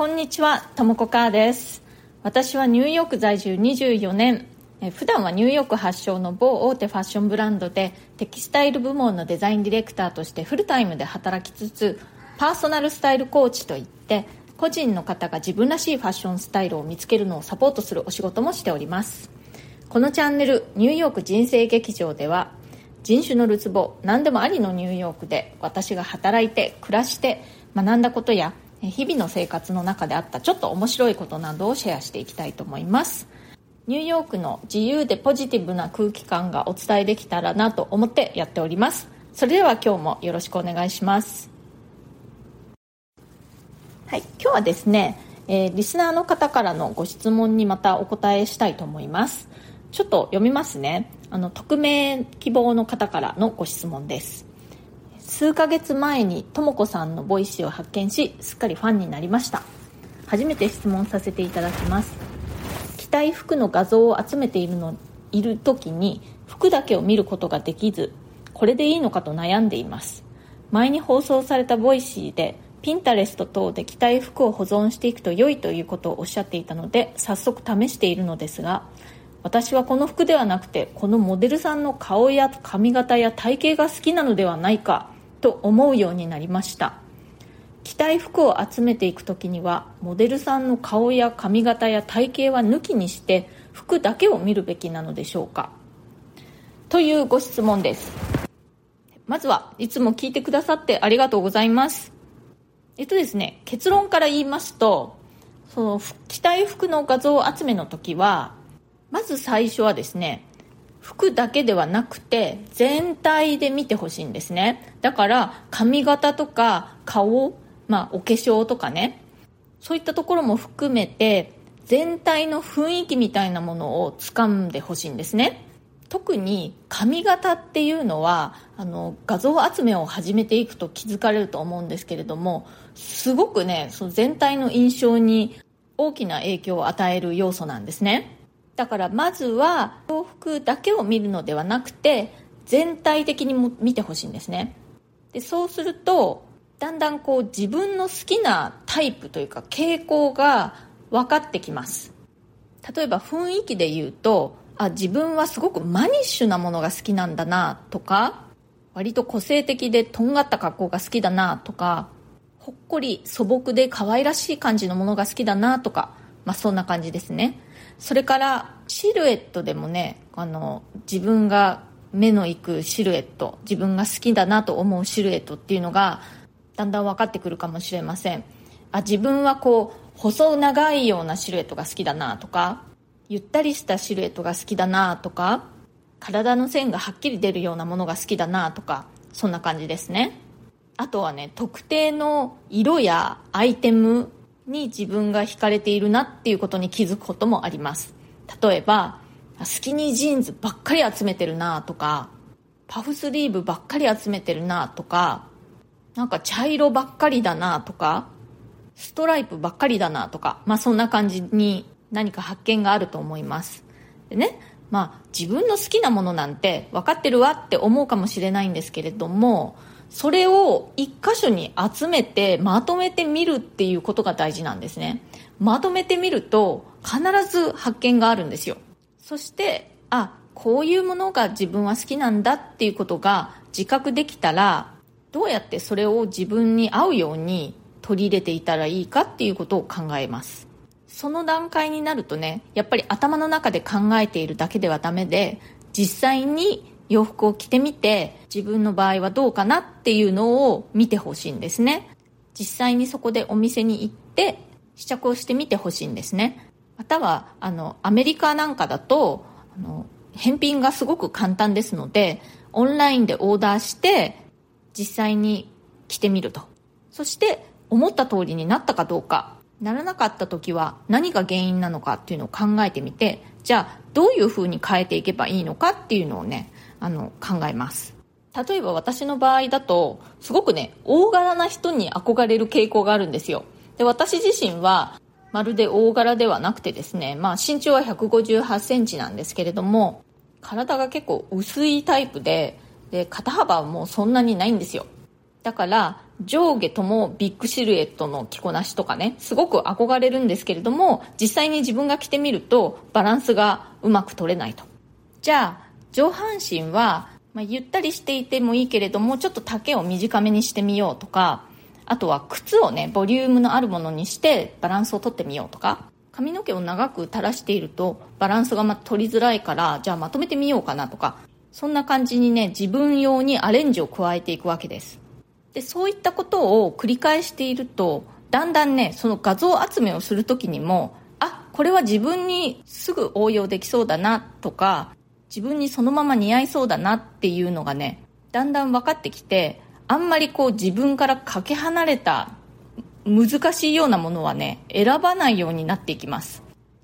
こんにちは、ともこかーです。私はニューヨーク在住24年、え普段はニューヨーク発祥の某大手ファッションブランドでテキスタイル部門のデザインディレクターとしてフルタイムで働きつつ、パーソナルスタイルコーチといって個人の方が自分らしいファッションスタイルを見つけるのをサポートするお仕事もしておりますこのチャンネル「ニューヨーク人生劇場」では人種のるつぼ何でもありのニューヨークで私が働いて暮らして学んだことや日々の生活の中であったちょっと面白いことなどをシェアしていきたいと思います。ニューヨークの自由でポジティブな空気感がお伝えできたらなと思ってやっております。それでは今日もよろしくお願いします。はい、今日はですね、えー、リスナーの方からのご質問にまたお答えしたいと思います。ちょっと読みますね。あの匿名希望の方からのご質問です。数ヶ月前にとも子さんの Voicy を発見しすっかりファンになりました。初めて質問させていただきます。着たい服の画像を集めているのいる時に服だけを見ることができずこれでいいのかと悩んでいます。前に放送された Voicy で Pinterest 等で着たい服を保存していくと良いということをおっしゃっていたので早速試しているのですが私はこの服ではなくてこのモデルさんの顔や髪型や体型が好きなのではないかと思うようになりました。着たい服を集めていく時にはモデルさんの顔や髪型や体型は抜きにして服だけを見るべきなのでしょうか。というご質問です。まずはいつも聞いてくださってありがとうございます。えっとですね、結論から言いますと、その着たい服の画像集めの時は、まず最初はですね、服だけではなくて全体で見てほしいんですね。だから髪型とか顔、まあお化粧とかね、そういったところも含めて全体の雰囲気みたいなものを掴んでほしいんですね。特に髪型っていうのはあの画像集めを始めていくと気づかれると思うんですけれどもすごくねその全体の印象に大きな影響を与える要素なんですねだからまずは洋服だけを見るのではなくて全体的にも見てほしいんですね。でそうするとだんだんこう自分の好きなタイプというか傾向が分かってきます。例えば雰囲気で言うとあ自分はすごくマニッシュなものが好きなんだなとか割と個性的でとんがった格好が好きだなとかほっこり素朴で可愛らしい感じのものが好きだなとか、まあ、そんな感じですね。それからシルエットでもねあの自分が目のいくシルエット自分が好きだなと思うシルエットっていうのがだんだん分かってくるかもしれません。あ自分はこう細長いようなシルエットが好きだなとかゆったりしたシルエットが好きだなとか体の線がはっきり出るようなものが好きだなとかそんな感じですね。あとはね特定の色やアイテムに自分が惹かれているなっていうことに気づくこともあります。例えばスキニージーンズばっかり集めてるなとかパフスリーブばっかり集めてるなとかなんか茶色ばっかりだなとかストライプばっかりだなとかまあそんな感じに何か発見があると思います。でねまあ自分の好きなものなんて分かってるわって思うかもしれないんですけれどもそれを一箇所に集めてまとめてみるっていうことが大事なんですね。まとめてみると必ず発見があるんですよ。そしてあこういうものが自分は好きなんだっていうことが自覚できたらどうやってそれを自分に合うように取り入れていたらいいかっていうことを考えます。その段階になるとねやっぱり頭の中で考えているだけではダメで実際に洋服を着てみて自分の場合はどうかなっていうのを見てほしいんですね。実際にそこでお店に行って試着をしてみてほしいんですね。またはあのアメリカなんかだとあの返品がすごく簡単ですのでオンラインでオーダーして実際に着てみると。そして思った通りになったかどうか。ならなかった時は何が原因なのかっていうのを考えてみてじゃあどういうふうに変えていけばいいのかっていうのをねあの考えます。例えば私の場合だとすごくね大柄な人に憧れる傾向があるんですよ。で私自身はまるで大柄ではなくてですね、まあ、身長は1 5 8センチなんですけれども体が結構薄いタイプでで肩幅はもうそんなにないんですよ。だから上下ともビッグシルエットの着こなしとかねすごく憧れるんですけれども実際に自分が着てみるとバランスがうまく取れないと。じゃあ上半身は、まあ、ゆったりしていてもいいけれどもちょっと丈を短めにしてみようとかあとは靴をねボリュームのあるものにしてバランスをとってみようとか。髪の毛を長く垂らしているとバランスがま取りづらいからじゃあまとめてみようかなとか。そんな感じにね自分用にアレンジを加えていくわけです。でそういったことを繰り返しているとだんだんねその画像集めをする時にもあこれは自分にすぐ応用できそうだなとか自分にそのまま似合いそうだなっていうのがねだんだん分かってきてあんまりこう自分からかけ離れた難しいようなものはね選ばないようになっていきます。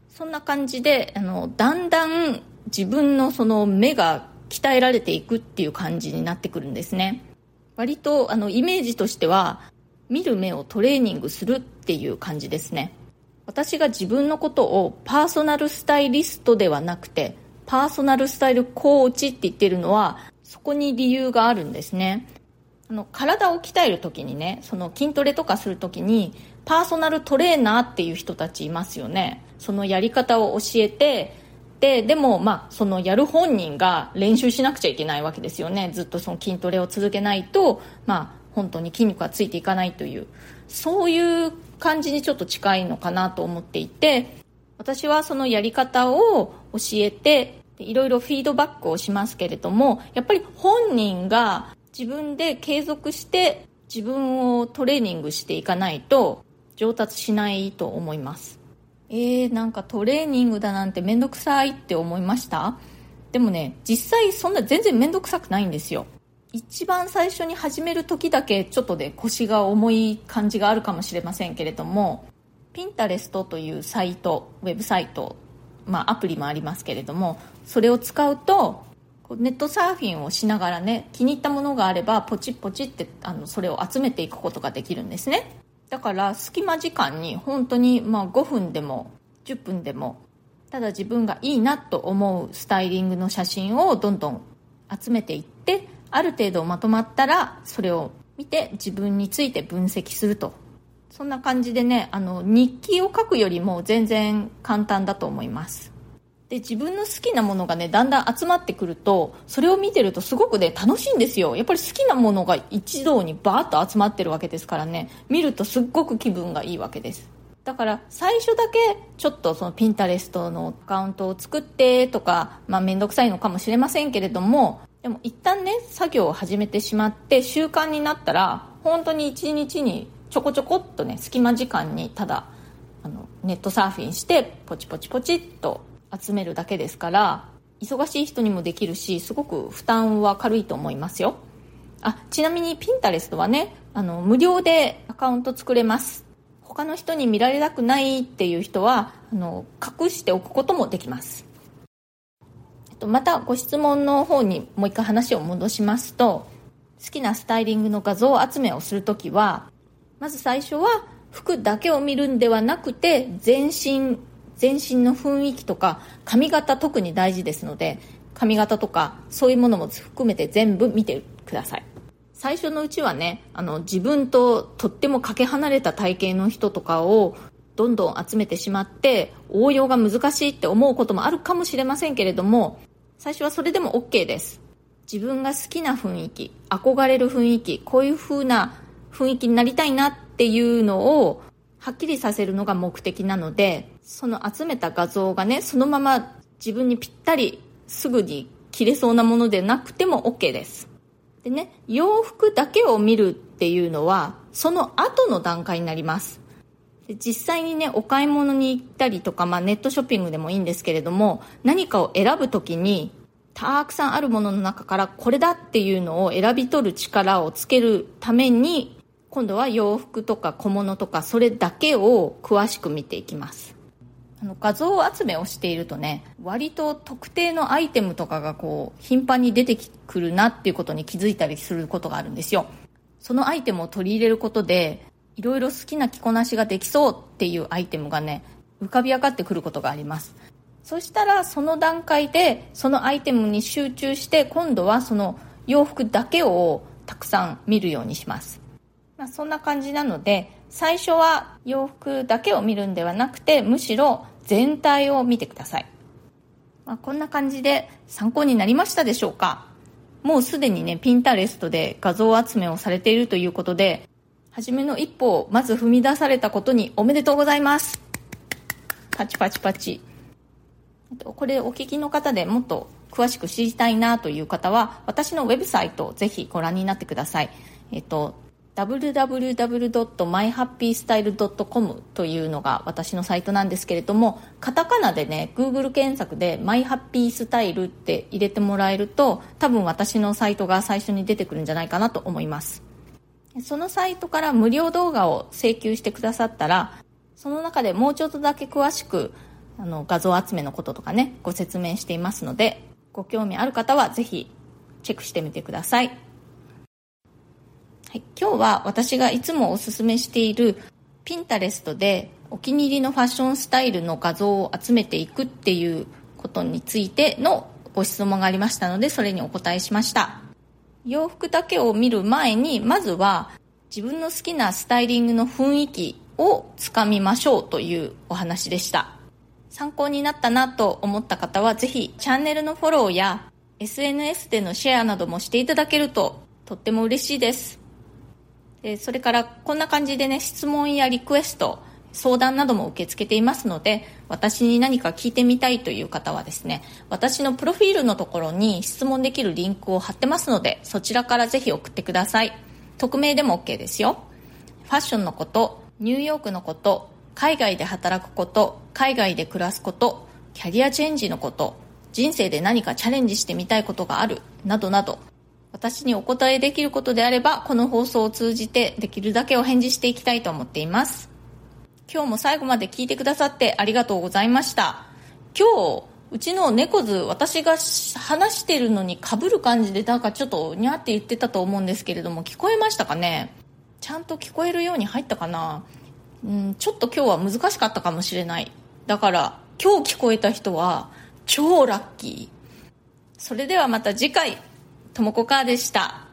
そんな感じであのだんだん自分のその目が鍛えられていくっていう感じになってくるんですね。割とあのイメージとしては見る目をトレーニングするっていう感じですね。私が自分のことをパーソナルスタイリストではなくてパーソナルスタイルコーチって言ってるのはそこに理由があるんですね。あの体を鍛える時にねその筋トレとかする時にパーソナルトレーナーっていう人たちいますよね。そのやり方を教えてででもまあそのやる本人が練習しなくちゃいけないわけですよね。ずっとその筋トレを続けないとまあ本当に筋肉がついていかないという。そういう感じにちょっと近いのかなと思っていて私はそのやり方を教えていろいろフィードバックをしますけれどもやっぱり本人が自分で継続して自分をトレーニングしていかないと上達しないと思います。えー、なんかトレーニングだなんて面倒くさいって思いました？でもね実際そんな全然面倒くさくないんですよ。一番最初に始める時だけちょっとで腰が重い感じがあるかもしれませんけれどもピンタレストというサイトウェブサイト、まあ、アプリもありますけれどもそれを使うとネットサーフィンをしながらね気に入ったものがあればポチポチってあのそれを集めていくことができるんですね。だから隙間時間に本当にまあ5分でも10分でもただ自分がいいなと思うスタイリングの写真をどんどん集めていってある程度まとまったらそれを見て自分について分析すると。そんな感じでねあの日記を書くよりも全然簡単だと思います。で自分の好きなものがねだんだん集まってくるとそれを見てるとすごくね楽しいんですよ。やっぱり好きなものが一堂にバーッと集まってるわけですからね。見るとすっごく気分がいいわけです。だから最初だけちょっとそのピンタレストのアカウントを作ってとかまあ面倒くさいのかもしれませんけれどもでも一旦ね作業を始めてしまって習慣になったら本当に一日にちょこちょこっとね隙間時間にただあのネットサーフィンしてポチポチポチっと集めるだけですから忙しい人にもできるしすごく負担は軽いと思いますよ。あちなみにピンタレストはねあの無料でアカウント作れます。他の人に見られたくないっていう人はあの隠しておくこともできます。またご質問の方にもう一回話を戻しますと好きなスタイリングの画像集めをするときはまず最初は服だけを見るんではなくて全身全身の雰囲気とか髪型特に大事ですので髪型とかそういうものも含めて全部見てください。最初のうちはねあの自分ととってもかけ離れた体型の人とかをどんどん集めてしまって応用が難しいって思うこともあるかもしれませんけれども最初はそれでも OK です。自分が好きな雰囲気憧れる雰囲気こういう風な雰囲気になりたいなっていうのをはっきりさせるのが目的なのでその集めた画像がねそのまま自分にぴったりすぐに着れそうなものでなくても OK です。でね洋服だけを見るっていうのはその後の段階になります。で実際にねお買い物に行ったりとか、まあ、ネットショッピングでもいいんですけれども何かを選ぶ時にたくさんあるものの中からこれだっていうのを選び取る力をつけるために今度は洋服とか小物とかそれだけを詳しく見ていきます。あの画像集めをしているとね割と特定のアイテムとかがこう頻繁に出てくるなっていうことに気づいたりすることがあるんですよ。そのアイテムを取り入れることでいろいろ好きな着こなしができそうっていうアイテムがね浮かび上がってくることがあります。そしたらその段階でそのアイテムに集中して今度はその洋服だけをたくさん見るようにします。まあ、そんな感じなので最初は洋服だけを見るんではなくてむしろ全体を見てください、まあ、こんな感じで参考になりましたでしょうか。もうすでにねピンタレストで画像集めをされているということで初めの一歩をまず踏み出されたことにおめでとうございます。パチパチパチ。これお聞きの方でもっと詳しく知りたいなという方は私のウェブサイトをぜひご覧になってください。えっと www.myhappystyle.com というのが私のサイトなんですけれどもカタカナでね Google 検索で myhappystyle って入れてもらえると多分私のサイトが最初に出てくるんじゃないかなと思います。そのサイトから無料動画を請求してくださったらその中でもうちょっとだけ詳しくあの画像集めのこととかねご説明していますのでご興味ある方はぜひチェックしてみてください。はい、今日は私がいつもおすすめしているピンタレストでお気に入りのファッションスタイルの画像を集めていくっていうことについてのご質問がありましたのでそれにお答えしました。洋服だけを見る前にまずは自分の好きなスタイリングの雰囲気をつかみましょうというお話でした。参考になったなと思った方はぜひチャンネルのフォローや SNS でのシェアなどもしていただけるととっても嬉しいです。えそれからこんな感じでね質問やリクエスト相談なども受け付けていますので私に何か聞いてみたいという方はですね私のプロフィールのところに質問できるリンクを貼ってますのでそちらからぜひ送ってください。匿名でも OK ですよ。ファッションのことニューヨークのこと海外で働くこと海外で暮らすことキャリアチェンジのこと人生で何かチャレンジしてみたいことがあるなどなど私にお答えできることであればこの放送を通じてできるだけお返事していきたいと思っています。今日も最後まで聞いてくださってありがとうございました。今日うちの猫図私が話してるのにかぶる感じでなんかちょっとにゃって言ってたと思うんですけれども聞こえましたかね？ちゃんと聞こえるように入ったかな？うんちょっと今日は難しかったかもしれない。だから今日聞こえた人は超ラッキー。それではまた次回。ともこかーでした。